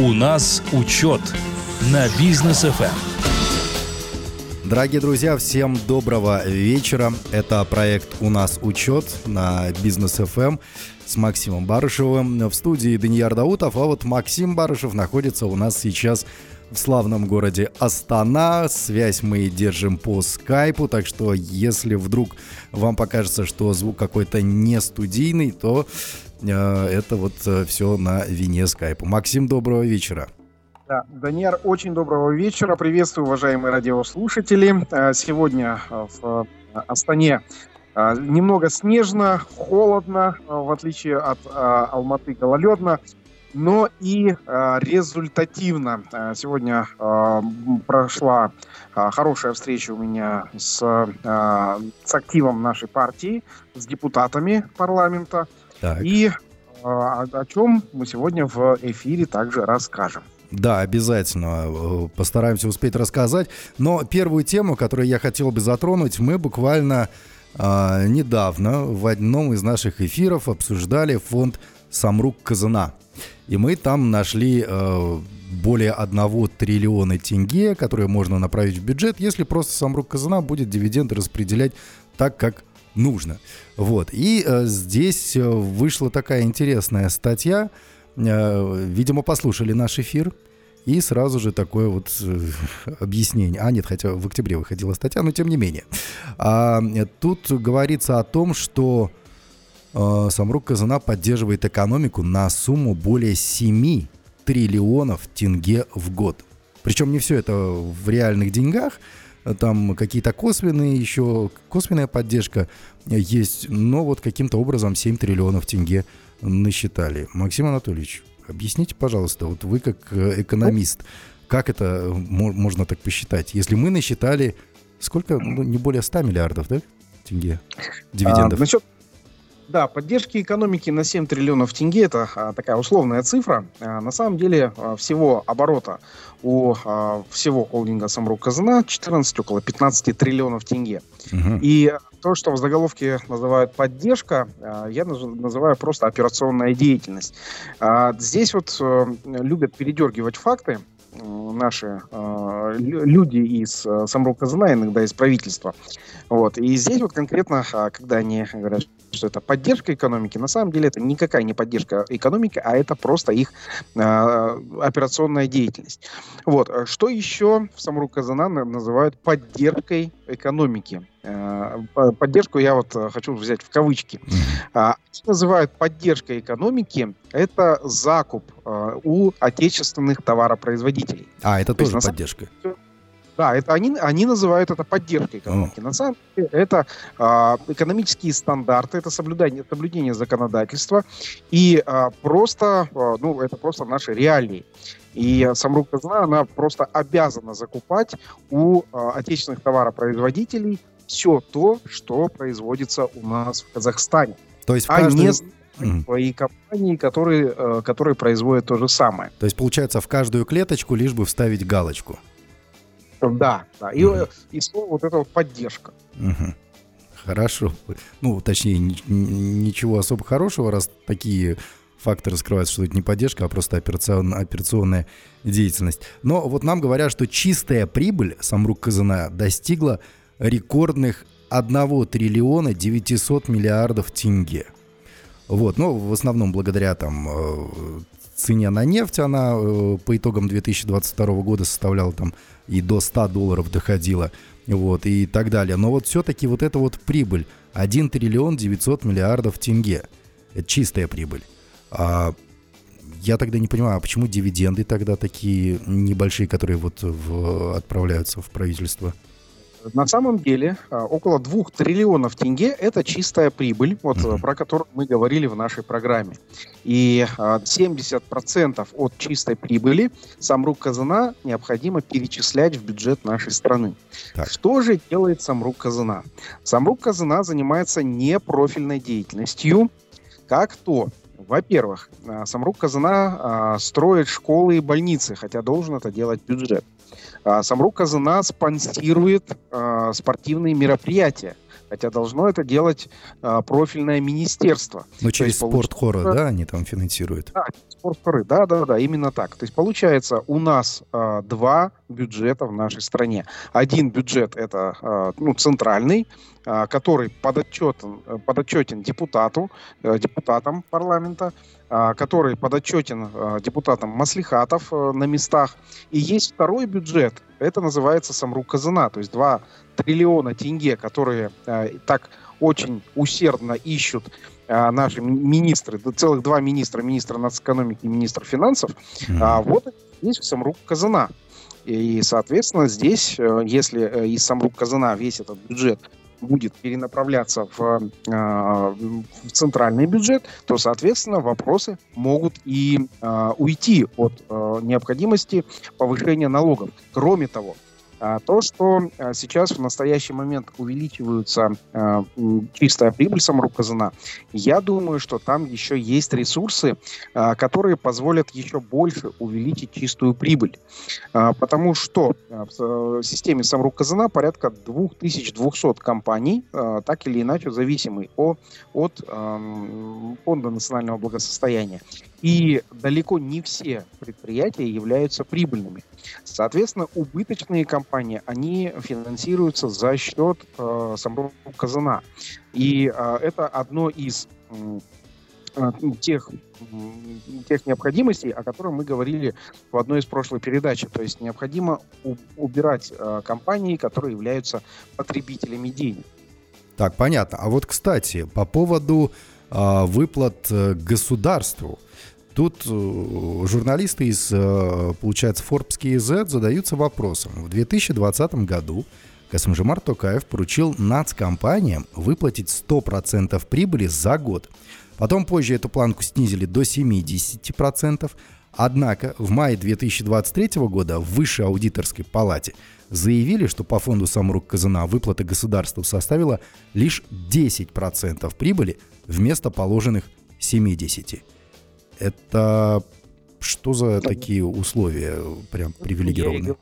У нас учет на бизнес ФМ. Дорогие друзья, всем доброго вечера. Это проект «У нас учет» на Бизнес ФМ с Максимом Барышевым. В студии Данияр Даутов, а вот Максим Барышев находится у нас сейчас в славном городе Астана. Связь мы держим по скайпу, так что если вдруг вам покажется, что звук какой-то не студийный, то это вот э, все на вине скайпа. Максим, доброго вечера. Да, Даниэр, очень доброго вечера. Приветствую, уважаемые радиослушатели. Э, сегодня э, в Астане немного снежно, холодно, в отличие от Алматы гололедно но и э, результативно. Э, сегодня э, прошла э, хорошая встреча у меня с, э, с активом нашей партии, с депутатами парламента. Так. И э, о, о чем мы сегодня в эфире также расскажем. Да, обязательно. Э, постараемся успеть рассказать. Но первую тему, которую я хотел бы затронуть, мы буквально э, недавно в одном из наших эфиров обсуждали фонд Самрук Казана. И мы там нашли э, более 1 триллиона тенге, которые можно направить в бюджет, если просто Самрук Казана будет дивиденды распределять так, как нужно. Вот. И э, здесь э, вышла такая интересная статья. Э, видимо, послушали наш эфир. И сразу же такое вот э, объяснение. А, нет, хотя в октябре выходила статья, но тем не менее. А, тут говорится о том, что Э, Самрук Казана поддерживает экономику на сумму более 7 триллионов тенге в год. Причем не все это в реальных деньгах, там какие-то косвенные еще, косвенная поддержка есть, но вот каким-то образом 7 триллионов тенге насчитали. Максим Анатольевич, объясните, пожалуйста, вот вы как э, экономист, как это можно так посчитать? Если мы насчитали, сколько, ну, не более 100 миллиардов, да, тенге дивидендов? А, насчет да, поддержки экономики на 7 триллионов тенге это а, такая условная цифра. А, на самом деле а, всего оборота у всего холдинга Самрук Казана 14, около 15 триллионов тенге. Угу. И то, что в заголовке называют поддержка, я называю просто операционная деятельность. Здесь вот а, любят передергивать факты наши э, люди из э, самого Казана, иногда из правительства. Вот. И здесь вот конкретно, когда они говорят, что это поддержка экономики. На самом деле это никакая не поддержка экономики, а это просто их э, операционная деятельность. Вот. Что еще в Самру называют поддержкой экономики? Э, поддержку я вот э, хочу взять в кавычки. Э, называют поддержкой экономики это закуп э, у отечественных товаропроизводителей. А, это То тоже есть, поддержка. Да, это они, они называют это поддержкой экономики. На самом деле это э, экономические стандарты, это соблюдение, соблюдение законодательства и э, просто, э, ну, это просто наши реалии. И Самрук Казна, она просто обязана закупать у э, отечественных товаропроизводителей все то, что производится у нас в Казахстане. То есть в а каждую... не свои компании, которые, э, которые производят то же самое. То есть, получается, в каждую клеточку лишь бы вставить галочку. Да, да. И, угу. и слово вот это вот поддержка. Угу. Хорошо. Ну, точнее, ничего особо хорошего, раз такие факты раскрываются, что это не поддержка, а просто операцион, операционная деятельность. Но вот нам говорят, что чистая прибыль Самрук Казана достигла рекордных 1 триллиона 900 миллиардов тенге. Вот, ну, в основном благодаря там э, цене на нефть, она э, по итогам 2022 года составляла там и до 100 долларов доходила, вот, и так далее. Но вот все-таки вот эта вот прибыль, 1 триллион 900 миллиардов тенге, это чистая прибыль. А я тогда не понимаю, а почему дивиденды тогда такие небольшие, которые вот в, отправляются в правительство? На самом деле а, около 2 триллионов тенге – это чистая прибыль, вот, про которую мы говорили в нашей программе. И 70% а, от чистой прибыли Самрук Казана необходимо перечислять в бюджет нашей страны. Так. Что же делает Самрук Казана? Самрук Казана занимается непрофильной деятельностью, как то во-первых, а, Самрук Казана строит школы и больницы, хотя должен это делать бюджет. А, Самрук Казана спонсирует а, спортивные мероприятия. Хотя должно это делать а, профильное министерство. Ну, через спортхоры, получается... да, они там финансируют? Да, спортхоры, да, да, да, именно так. То есть получается у нас а, два бюджета в нашей стране. Один бюджет это а, ну, центральный, а, который подотчетен, подотчетен депутату, а, депутатам парламента, который подотчетен а, депутатам маслихатов а, на местах. И есть второй бюджет, это называется Самрук Казана, то есть 2 триллиона тенге, которые а, так очень усердно ищут а, наши министры, целых два министра, министр нацэкономики и министр финансов, mm-hmm. а, вот есть Самрук Казана. И, соответственно, здесь, э, если э, из Самрук Казана весь этот бюджет будет перенаправляться в, э, в центральный бюджет, то, соответственно, вопросы могут и э, уйти от э, необходимости повышения налогов. Кроме того, то, что а, сейчас в настоящий момент увеличиваются а, чистая прибыль саморубказана, я думаю, что там еще есть ресурсы, которые позволят еще больше увеличить чистую прибыль. Потому что в системе саморубказана порядка 2200 компаний, так или иначе зависимые от Фонда национального благосостояния. И далеко не все предприятия являются прибыльными. Соответственно, убыточные компании, они финансируются за счет э, самого казана. И э, это одно из э, тех, тех необходимостей, о которых мы говорили в одной из прошлых передач. То есть необходимо у, убирать э, компании, которые являются потребителями денег. Так, понятно. А вот, кстати, по поводу выплат э, государству. Тут э, журналисты из, э, получается, Forbes KZ задаются вопросом. В 2020 году Касымжимар Токаев поручил нацкомпаниям выплатить 100% прибыли за год. Потом позже эту планку снизили до 70%. Однако в мае 2023 года в Высшей аудиторской палате заявили, что по фонду Самрук Казана выплата государству составила лишь 10% прибыли вместо положенных 70%. Это что за такие условия прям привилегированные?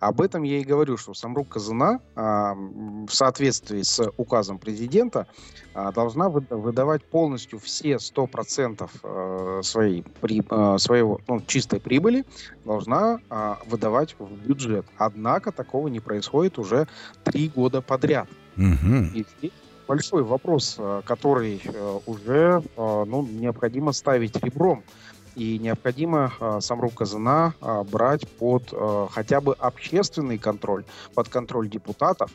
Об этом я и говорю, что Самрук Казана в соответствии с указом президента а, должна выдавать полностью все 100% а, своей, при, а, своего ну, чистой прибыли, должна а, выдавать в бюджет. Однако такого не происходит уже три года подряд. Угу. И здесь большой вопрос, э, который э, уже э, ну, необходимо ставить ребром. И необходимо Самрук Казана брать под хотя бы общественный контроль, под контроль депутатов,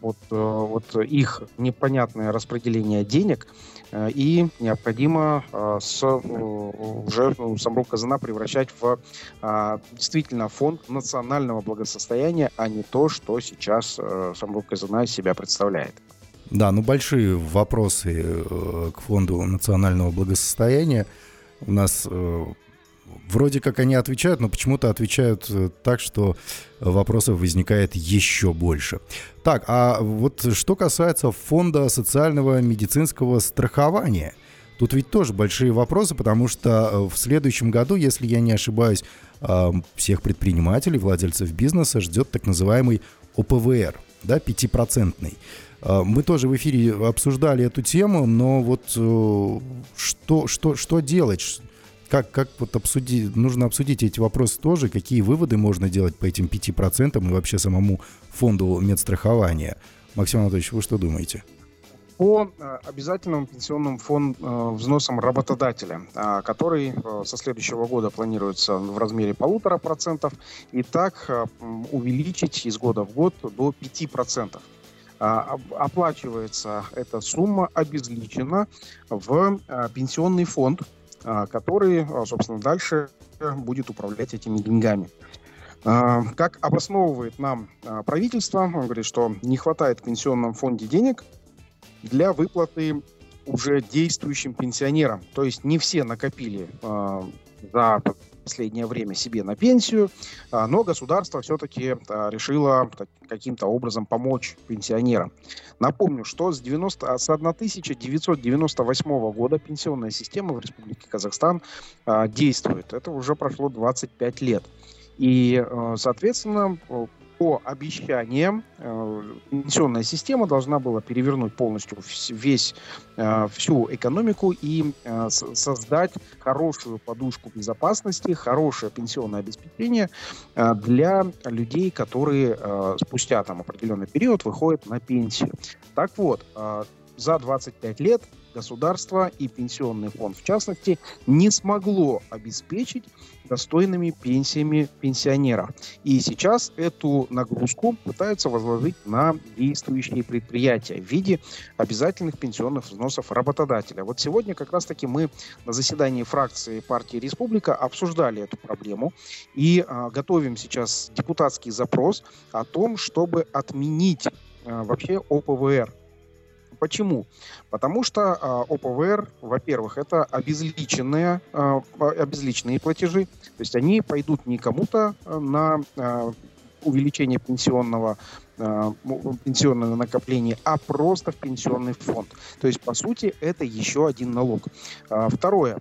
под вот их непонятное распределение денег. И необходимо с, уже ну, Самрук Казана превращать в действительно фонд национального благосостояния, а не то, что сейчас Самрук Казана из себя представляет. Да, ну большие вопросы э, к Фонду национального благосостояния. У нас э, вроде как они отвечают, но почему-то отвечают э, так, что вопросов возникает еще больше. Так, а вот что касается Фонда социального медицинского страхования, тут ведь тоже большие вопросы, потому что в следующем году, если я не ошибаюсь, всех предпринимателей, владельцев бизнеса ждет так называемый ОПВР, да, пятипроцентный. А, мы тоже в эфире обсуждали эту тему, но вот э, что, что, что делать? Как, как вот обсудить, нужно обсудить эти вопросы тоже, какие выводы можно делать по этим 5% и вообще самому фонду медстрахования. Максим Анатольевич, вы что думаете? По э, обязательному пенсионному фонд, э, взносам работодателя, который со следующего года планируется в размере полутора процентов, и так увеличить из года в год до 5 процентов. А, оплачивается эта сумма обезличена в а, пенсионный фонд, а, который, собственно, дальше будет управлять этими деньгами. Как обосновывает нам правительство, он говорит, что не хватает в пенсионном фонде денег для выплаты уже действующим пенсионерам. То есть не все накопили за последнее время себе на пенсию, а, но государство все-таки а, решило каким-то образом помочь пенсионерам. Напомню, что с, 90, с 1998 года пенсионная система в Республике Казахстан а, действует. Это уже прошло 25 лет. И, соответственно, по обещаниям э, пенсионная система должна была перевернуть полностью весь, э, всю экономику и э, создать хорошую подушку безопасности, хорошее пенсионное обеспечение для людей, которые спустя там определенный период выходят на пенсию. Так вот, за 25 лет государство и пенсионный фонд, в частности, не смогло обеспечить достойными пенсиями пенсионеров. И сейчас эту нагрузку пытаются возложить на действующие предприятия в виде обязательных пенсионных взносов работодателя. Вот сегодня как раз-таки мы на заседании фракции партии Республика обсуждали эту проблему и а, готовим сейчас депутатский запрос о том, чтобы отменить а, вообще ОПВР Почему? Потому что э, ОПВР, во-первых, это обезличенные, э, обезличенные платежи, то есть они пойдут не кому-то на э, увеличение пенсионного пенсионного накопления, а просто в пенсионный фонд. То есть, по сути, это еще один налог. Второе.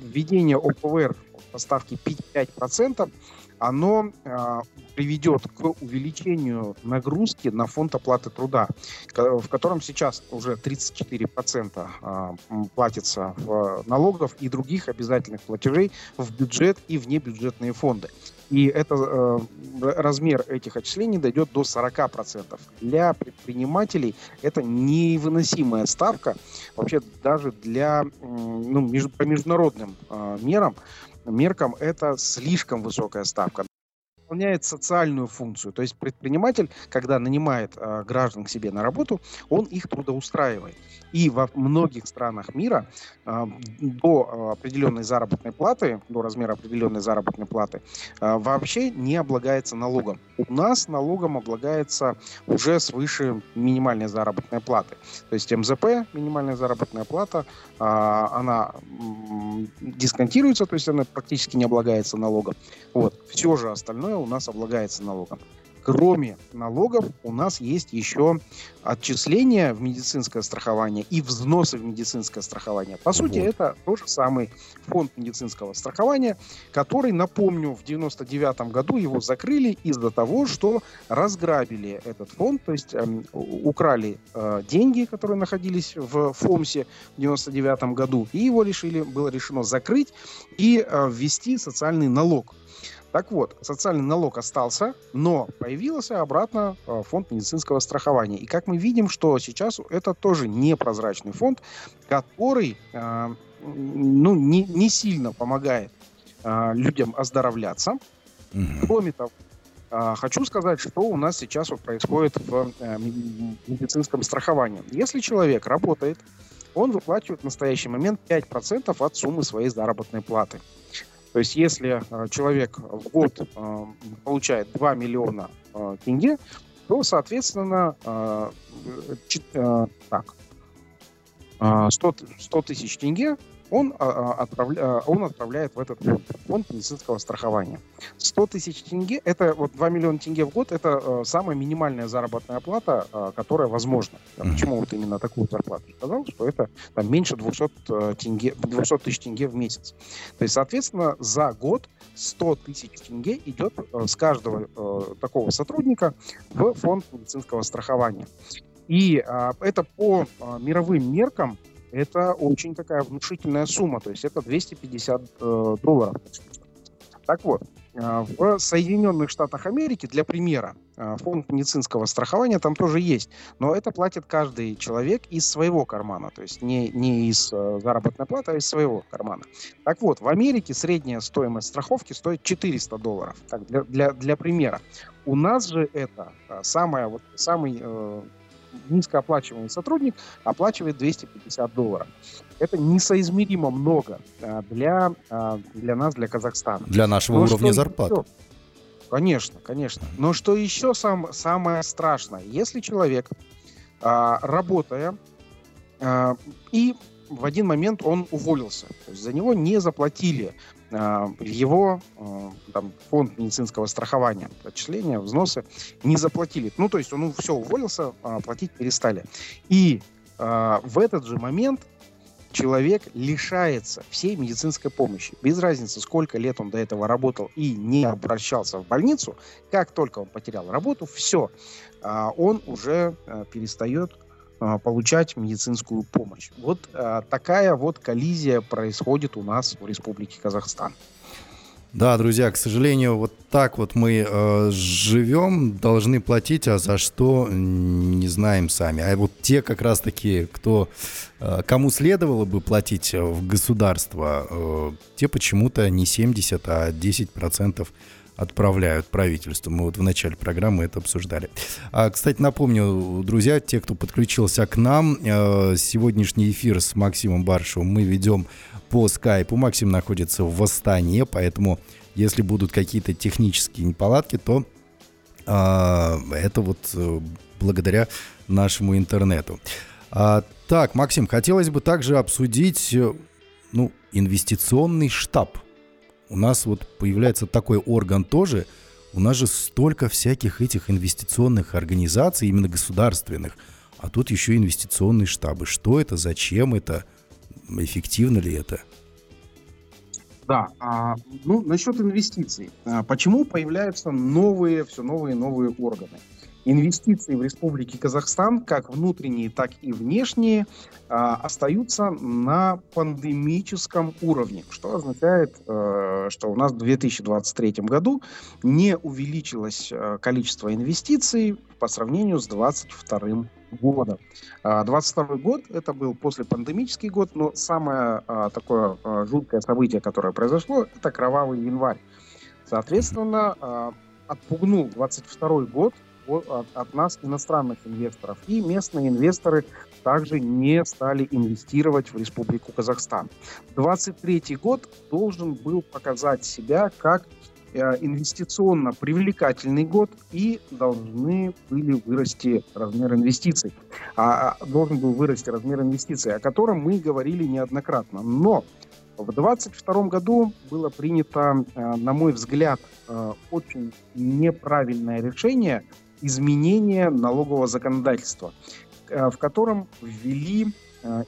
Введение ОПВР по ставке 5%, оно э, приведет к увеличению нагрузки на фонд оплаты труда, в котором сейчас уже 34% э, платится в налогов и других обязательных платежей в бюджет и внебюджетные фонды. И это, э, размер этих отчислений дойдет до 40%. Для предпринимателей это невыносимая ставка, вообще даже для, ну, между, по международным э, мерам, меркам это слишком высокая ставка выполняет социальную функцию. То есть предприниматель, когда нанимает э, граждан к себе на работу, он их трудоустраивает. И во многих странах мира э, до определенной заработной платы, до размера определенной заработной платы, э, вообще не облагается налогом. У нас налогом облагается уже свыше минимальной заработной платы. То есть МЗП, минимальная заработная плата, э, она дисконтируется, то есть она практически не облагается налогом. Вот. Все же остальное у нас облагается налогом. Кроме налогов у нас есть еще отчисления в медицинское страхование и взносы в медицинское страхование. По сути, вот. это тот же самый фонд медицинского страхования, который, напомню, в 99 году его закрыли из-за того, что разграбили этот фонд, то есть э, украли э, деньги, которые находились в ФОМСе в 99 году, и его решили, было решено закрыть и э, ввести социальный налог так вот, социальный налог остался, но появился обратно э, фонд медицинского страхования. И как мы видим, что сейчас это тоже непрозрачный фонд, который э, ну, не, не сильно помогает э, людям оздоровляться. Mm-hmm. Кроме того, Хочу сказать, что у нас сейчас вот происходит в медицинском страховании. Если человек работает, он выплачивает в настоящий момент 5% от суммы своей заработной платы. То есть если э, человек в год э, получает 2 миллиона э, тенге, то, соответственно, так, 100, 100 тысяч тенге он, а, а, отправля, а, он отправляет в этот фонд, фонд медицинского страхования. 100 тысяч тенге, это вот 2 миллиона тенге в год, это самая минимальная заработная плата, которая возможна. Почему вот именно такую зарплату сказал, что это там, меньше 200, тенге, 200 тысяч тенге в месяц. То есть, соответственно, за год 100 тысяч тенге идет с каждого такого сотрудника в фонд медицинского страхования. И а, это по а, мировым меркам это очень такая внушительная сумма, то есть это 250 э, долларов. Так вот, э, в Соединенных Штатах Америки, для примера, э, фонд медицинского страхования там тоже есть, но это платит каждый человек из своего кармана, то есть не, не из э, заработной платы, а из своего кармана. Так вот, в Америке средняя стоимость страховки стоит 400 долларов, так, для, для, для примера. У нас же это самая, вот, самый низкооплачиваемый сотрудник оплачивает 250 долларов. Это несоизмеримо много а, для, а, для нас, для Казахстана. Для нашего Но уровня зарплат. Еще? Конечно, конечно. Но что еще сам, самое страшное, если человек, а, работая, и в один момент он уволился. То есть за него не заплатили э, его э, там, фонд медицинского страхования. Отчисления, взносы не заплатили. Ну, то есть он все уволился, э, платить перестали. И э, в этот же момент человек лишается всей медицинской помощи. Без разницы, сколько лет он до этого работал и не обращался в больницу, как только он потерял работу, все, а, он уже а, перестает а, получать медицинскую помощь. Вот такая вот коллизия происходит у нас в Республике Казахстан. Да, друзья, к сожалению, вот так вот мы э, живем, должны платить, а за что не знаем сами. А вот те как раз-таки, кто, э, кому следовало бы платить в государство, э, те почему-то не 70, а 10 процентов отправляют правительству. Мы вот в начале программы это обсуждали. А, кстати, напомню, друзья, те, кто подключился к нам, э, сегодняшний эфир с Максимом Баршевым мы ведем по скайпу. Максим находится в Астане, поэтому если будут какие-то технические неполадки, то а, это вот э, благодаря нашему интернету. А, так, Максим, хотелось бы также обсудить э, ну, инвестиционный штаб. У нас вот появляется такой орган тоже. У нас же столько всяких этих инвестиционных организаций, именно государственных. А тут еще инвестиционные штабы. Что это, зачем это? эффективно ли это? Да, а, ну насчет инвестиций. А, почему появляются новые, все новые и новые органы? Инвестиции в Республике Казахстан, как внутренние, так и внешние, а, остаются на пандемическом уровне, что означает, а, что у нас в 2023 году не увеличилось а, количество инвестиций по сравнению с 2022 года. 22 год это был после пандемический год, но самое а, такое а, жуткое событие, которое произошло, это кровавый январь. Соответственно, а, отпугнул 22 год от, от нас иностранных инвесторов. И местные инвесторы также не стали инвестировать в Республику Казахстан. 23 год должен был показать себя как Э, инвестиционно привлекательный год и должны были вырасти размер инвестиций. А, а должен был вырасти размер инвестиций, о котором мы говорили неоднократно. Но в 2022 году было принято, э, на мой взгляд, э, очень неправильное решение изменения налогового законодательства, в котором ввели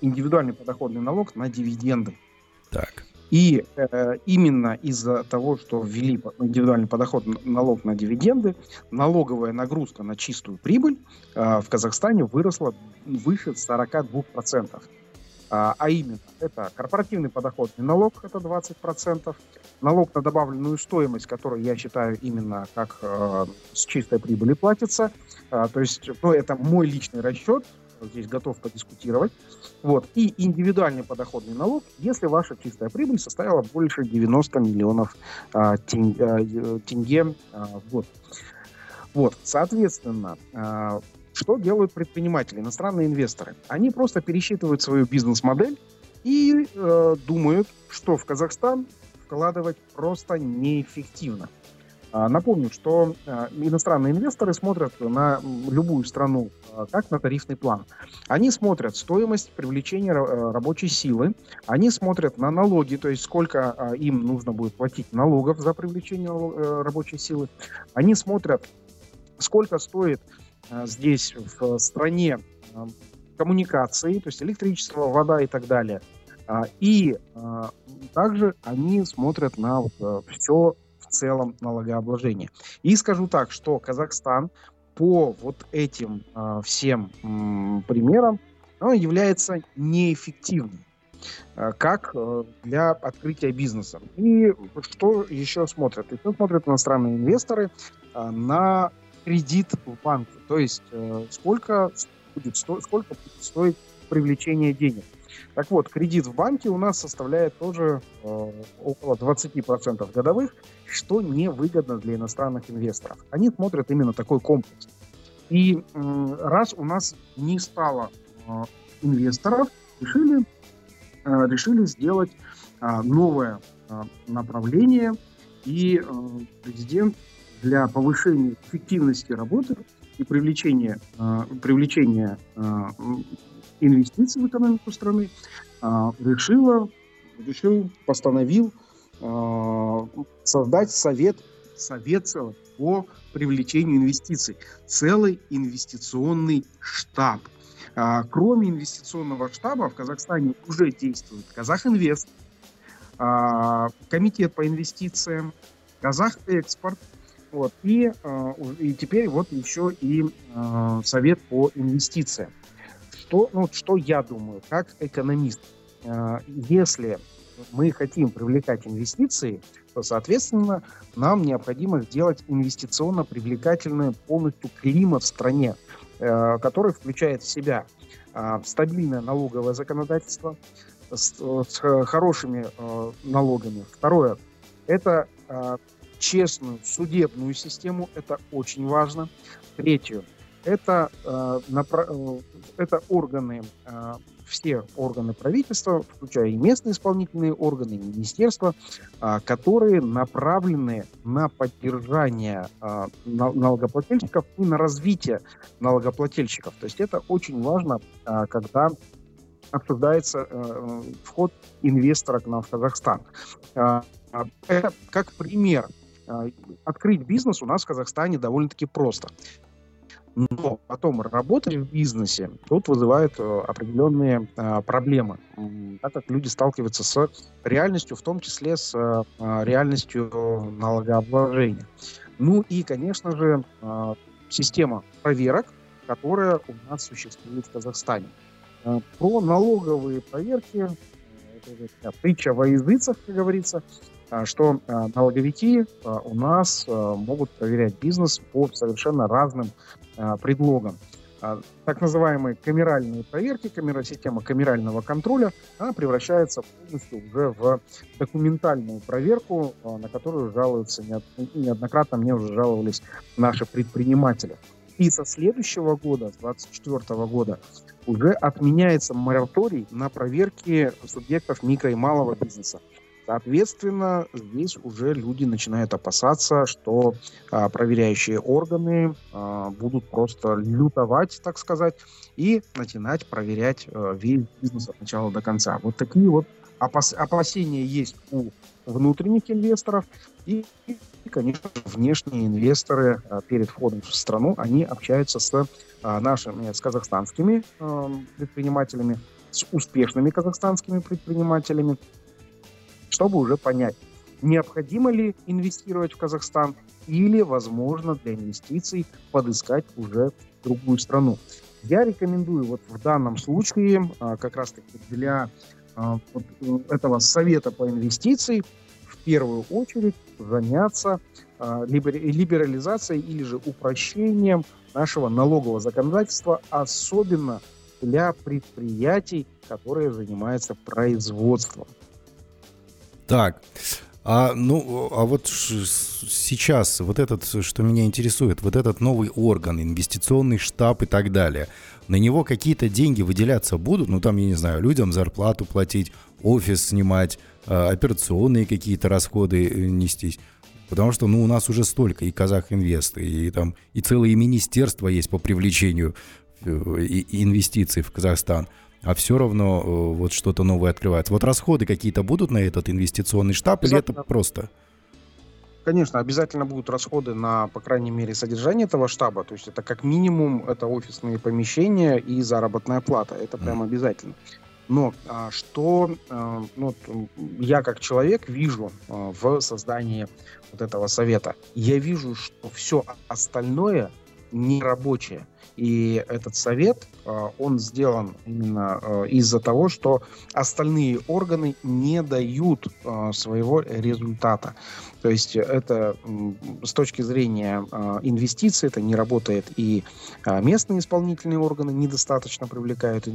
индивидуальный подоходный налог на дивиденды. Так. И э, именно из-за того, что ввели индивидуальный подоход налог на дивиденды, налоговая нагрузка на чистую прибыль э, в Казахстане выросла выше 42%. А, а именно, это корпоративный подоходный налог, это 20%, налог на добавленную стоимость, который я считаю именно как э, с чистой прибыли платится. Э, то есть, ну, это мой личный расчет, здесь готов подискутировать. Вот. И индивидуальный подоходный налог, если ваша чистая прибыль составила больше 90 миллионов а, тенге, а, тенге а, в год. Вот, соответственно, что делают предприниматели, иностранные инвесторы? Они просто пересчитывают свою бизнес-модель и э, думают, что в Казахстан вкладывать просто неэффективно. А, напомню, что а, иностранные инвесторы смотрят на любую страну а, как на тарифный план. Они смотрят стоимость привлечения рабочей силы, они смотрят на налоги, то есть сколько им нужно будет платить налогов за привлечение э, рабочей силы. Они смотрят, сколько стоит здесь в стране коммуникации, то есть электричество, вода и так далее. И также они смотрят на э, все целом налогообложения. И скажу так, что Казахстан по вот этим э, всем э, примерам он является неэффективным э, как э, для открытия бизнеса. И что еще смотрят? Еще смотрят иностранные инвесторы э, на кредит в банке. То есть э, сколько будет, сто, сколько будет стоить привлечение денег. Так вот, кредит в банке у нас составляет тоже э, около 20% годовых, что невыгодно для иностранных инвесторов. Они смотрят именно такой комплекс. И э, раз у нас не стало э, инвесторов, решили, э, решили сделать э, новое э, направление, и э, президент для повышения эффективности работы и привлечения, э, привлечения э, инвестиций в экономику страны, а, решила, решил, постановил а, создать совет, совет по привлечению инвестиций, целый инвестиционный штаб. А, кроме инвестиционного штаба в Казахстане уже действует Казахинвест, а, Комитет по инвестициям, Казах Экспорт, вот, и, а, и теперь вот еще и а, Совет по инвестициям. Что, ну, что я думаю, как экономист? А, если мы хотим привлекать инвестиции, то, соответственно, нам необходимо сделать инвестиционно привлекательный полностью климат в стране, который включает в себя стабильное налоговое законодательство с, с хорошими налогами. Второе – это честную судебную систему, это очень важно. Третье – это, это органы все органы правительства, включая и местные исполнительные органы, и министерства, а, которые направлены на поддержание а, налогоплательщиков и на развитие налогоплательщиков. То есть это очень важно, а, когда обсуждается э, вход инвестора к нам в Казахстан. Это как пример. Открыть бизнес у нас в Казахстане довольно-таки просто но потом работать в бизнесе тут вызывает э, определенные э, проблемы, так как люди сталкиваются с реальностью, в том числе с э, реальностью налогообложения. Ну и, конечно же, система проверок, которая у нас существует в Казахстане. Про налоговые проверки, это притча во языцах, как говорится, что налоговики у нас могут проверять бизнес по совершенно разным а, предлогом. А, так называемые камеральные проверки, система камерального контроля, она превращается полностью уже в документальную проверку, а, на которую жалуются неоднократно, мне уже жаловались наши предприниматели. И со следующего года, с 2024 года, уже отменяется мораторий на проверки субъектов микро и малого бизнеса. Соответственно, здесь уже люди начинают опасаться, что а, проверяющие органы а, будут просто лютовать, так сказать, и начинать проверять а, весь бизнес от начала до конца. Вот такие вот опас опасения есть у внутренних инвесторов и, и конечно, внешние инвесторы а, перед входом в страну, они общаются с а, нашими, с казахстанскими а, предпринимателями, с успешными казахстанскими предпринимателями, чтобы уже понять, необходимо ли инвестировать в Казахстан или, возможно, для инвестиций подыскать уже другую страну. Я рекомендую вот в данном случае а, как раз-таки для а, вот этого совета по инвестициям в первую очередь заняться а, либерализацией или же упрощением нашего налогового законодательства, особенно для предприятий, которые занимаются производством. Так, а, ну, а вот сейчас, вот этот, что меня интересует, вот этот новый орган, инвестиционный штаб и так далее, на него какие-то деньги выделяться будут? Ну, там, я не знаю, людям зарплату платить, офис снимать, а, операционные какие-то расходы э, нестись. Потому что, ну, у нас уже столько, и Казах Инвест, и, и там, и целые министерства есть по привлечению э, инвестиций в Казахстан а все равно э, вот что-то новое открывается. Вот расходы какие-то будут на этот инвестиционный штаб или это просто? Конечно, обязательно будут расходы на, по крайней мере, содержание этого штаба. То есть это как минимум это офисные помещения и заработная плата. Это прям обязательно. Но а, что а, ну, я как человек вижу а, в создании вот этого совета? Я вижу, что все остальное не рабочее. И этот совет, а, он сделан именно а, из-за того, что остальные органы не дают а, своего результата. То есть это с точки зрения инвестиций, это не работает и местные исполнительные органы недостаточно привлекают э,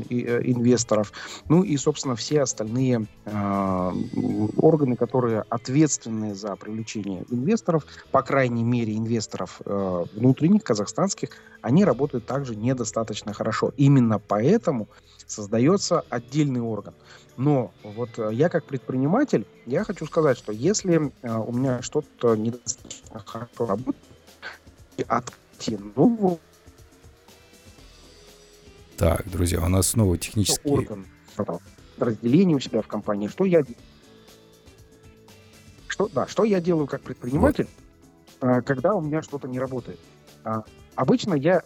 инвесторов. Ну и, собственно, все остальные органы, которые ответственны за привлечение инвесторов, по крайней мере, инвесторов внутренних, казахстанских, они работают также недостаточно хорошо. Именно поэтому создается отдельный орган. Но вот э, я как предприниматель, я хочу сказать, что если э, у меня что-то недостаточно хорошо работает, открытие нового так, друзья, у нас снова технический... Орган, разделение у себя в компании. Что я что, да, что я делаю как предприниматель, вот. Э, когда у меня что-то не работает? А, Обычно я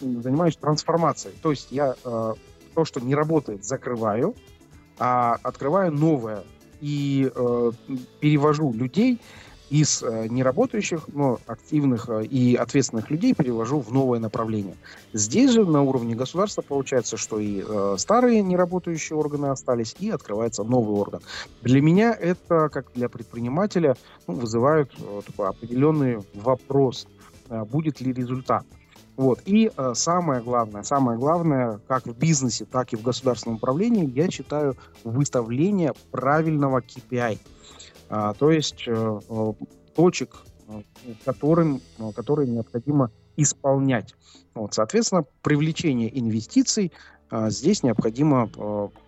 занимаюсь трансформацией. То есть я то, что не работает, закрываю, а открываю новое. И э, перевожу людей из э, неработающих, но активных э, и ответственных людей перевожу в новое направление. Здесь же на уровне государства получается, что и э, старые неработающие органы остались, и открывается новый орган. Для меня это, как для предпринимателя, ну, вызывает э, такой определенный вопрос, э, будет ли результат. Вот. И э, самое главное, самое главное, как в бизнесе, так и в государственном управлении, я считаю выставление правильного KPI. А, то есть э, э, точек, э, которым, которые необходимо исполнять. Вот, соответственно, привлечение инвестиций здесь необходимо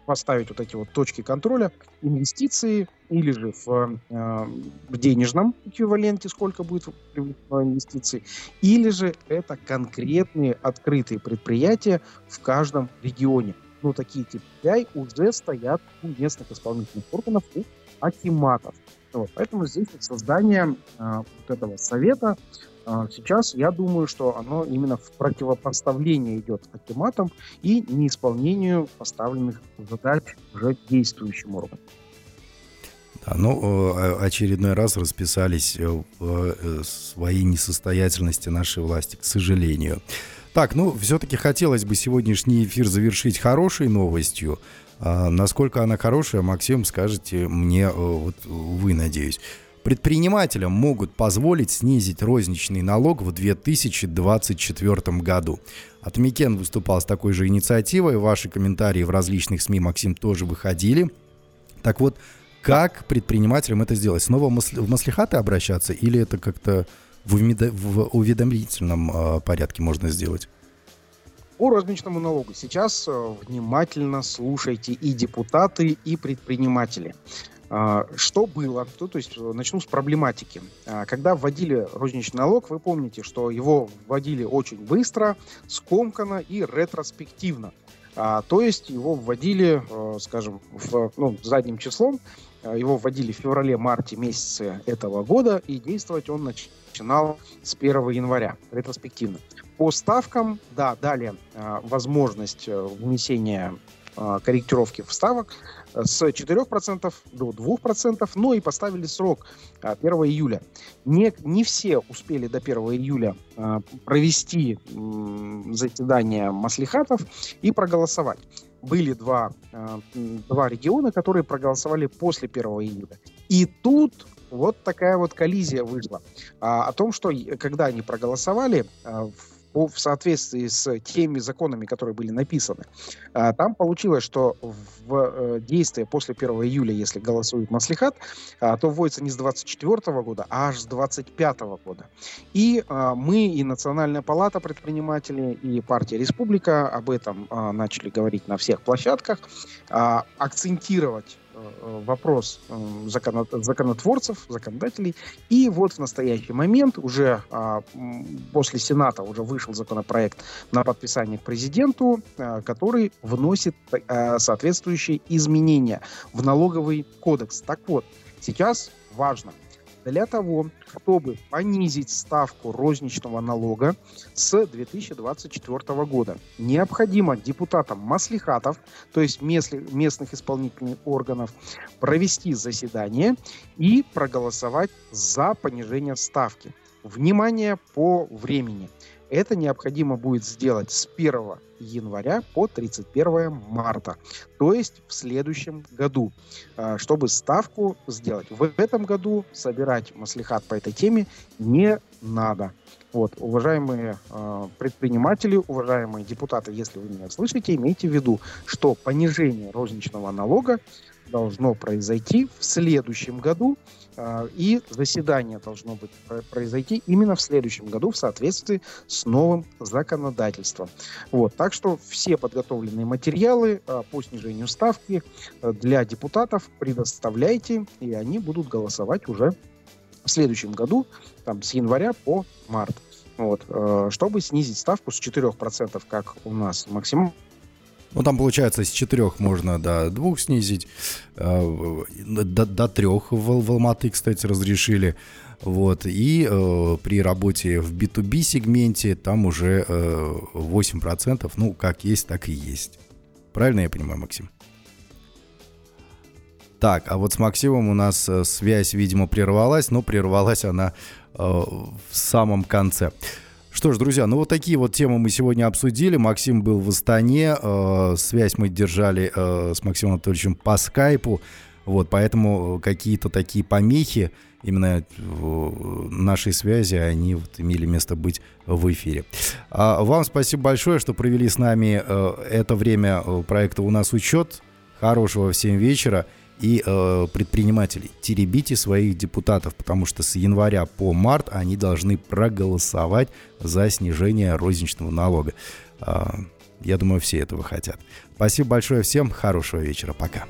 поставить вот эти вот точки контроля, инвестиции или же в, в денежном эквиваленте, сколько будет инвестиций, или же это конкретные открытые предприятия в каждом регионе. Ну, такие KPI уже стоят у местных исполнительных органов, у акиматов. Вот, поэтому здесь вот создание а, вот этого совета а, сейчас, я думаю, что оно именно в противопоставление идет акиматам и неисполнению поставленных задач уже действующим органам. Да, ну, очередной раз расписались э, в э, своей несостоятельности нашей власти, к сожалению. Так, ну, все-таки хотелось бы сегодняшний эфир завершить хорошей новостью. А, насколько она хорошая, Максим, скажете мне, э, вот вы, надеюсь. Предпринимателям могут позволить снизить розничный налог в 2024 году. Атамекен выступал с такой же инициативой. Ваши комментарии в различных СМИ, Максим, тоже выходили. Так вот, как предпринимателям это сделать? Снова в маслихаты обращаться или это как-то в уведомительном а, порядке можно сделать? По розничному налогу сейчас э, внимательно слушайте и депутаты, и предприниматели. А, что было? То, то есть э, начну с проблематики. А, когда вводили розничный налог, вы помните, что его вводили очень быстро, скомканно и ретроспективно. А, то есть его вводили, э, скажем, в, ну, задним числом, его вводили в феврале-марте месяце этого года, и действовать он начинал с 1 января, ретроспективно. По ставкам, да, дали э, возможность э, внесения э, корректировки вставок с 4% до 2%, но и поставили срок 1 июля. Не, не все успели до 1 июля провести заседание маслихатов и проголосовать. Были два, два региона, которые проголосовали после 1 июля. И тут вот такая вот коллизия вышла. А, о том, что когда они проголосовали, в в соответствии с теми законами, которые были написаны. А, там получилось, что в э, действие после 1 июля, если голосует Маслихат, а, то вводится не с 24 года, а аж с 25 года. И а, мы, и Национальная палата предпринимателей, и партия Республика об этом начали говорить на всех площадках, акцентировать вопрос э, законотворцев, законодателей. И вот в настоящий момент уже а, после Сената уже вышел законопроект на подписание к президенту, э, который вносит соответствующие изменения в налоговый кодекс. Так вот, сейчас важно – для того, чтобы понизить ставку розничного налога с 2024 года. Необходимо депутатам маслихатов, то есть местных исполнительных органов, провести заседание и проголосовать за понижение ставки. Внимание по времени. Это необходимо будет сделать с 1 января по 31 марта, то есть в следующем году, а, чтобы ставку сделать. В этом году собирать маслихат по этой теме не надо. Вот, уважаемые э, предприниматели, уважаемые депутаты, если вы меня слышите, имейте в виду, что понижение розничного налога должно произойти в следующем году, э, и заседание должно быть произойти именно в следующем году в соответствии с новым законодательством. Вот, так что все подготовленные материалы э, по снижению ставки э, для депутатов предоставляйте, и они будут голосовать уже в следующем году, там, с января по март. Вот, чтобы снизить ставку с 4%, как у нас максимум Ну, там, получается, с четырех можно до двух снизить, э, до, до трех в, в Алматы, кстати, разрешили. Вот, и э, при работе в B2B сегменте там уже э, 8%, ну, как есть, так и есть. Правильно я понимаю, Максим? Так, а вот с Максимом у нас э, связь, видимо, прервалась, но прервалась она э, в самом конце. Что ж, друзья, ну вот такие вот темы мы сегодня обсудили. Максим был в Астане, э, связь мы держали э, с Максимом Анатольевичем по скайпу, вот, поэтому какие-то такие помехи именно нашей связи, они вот имели место быть в эфире. А вам спасибо большое, что провели с нами э, это время э, проекта «У нас учет». Хорошего всем вечера и э, предпринимателей. Теребите своих депутатов, потому что с января по март они должны проголосовать за снижение розничного налога. Э, я думаю, все этого хотят. Спасибо большое всем. Хорошего вечера. Пока.